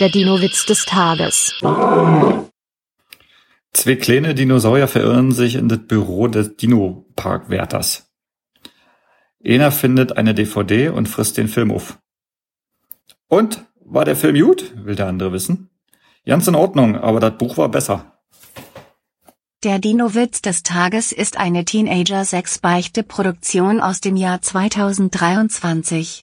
Der Dino-Witz des Tages. Zwei kleine Dinosaurier verirren sich in das Büro des Dino-Parkwärters. Einer findet eine DVD und frisst den Film auf. Und? War der Film gut? will der andere wissen. Ganz in Ordnung, aber das Buch war besser. Der Dino-Witz des Tages ist eine Teenager-6-Beichte-Produktion aus dem Jahr 2023.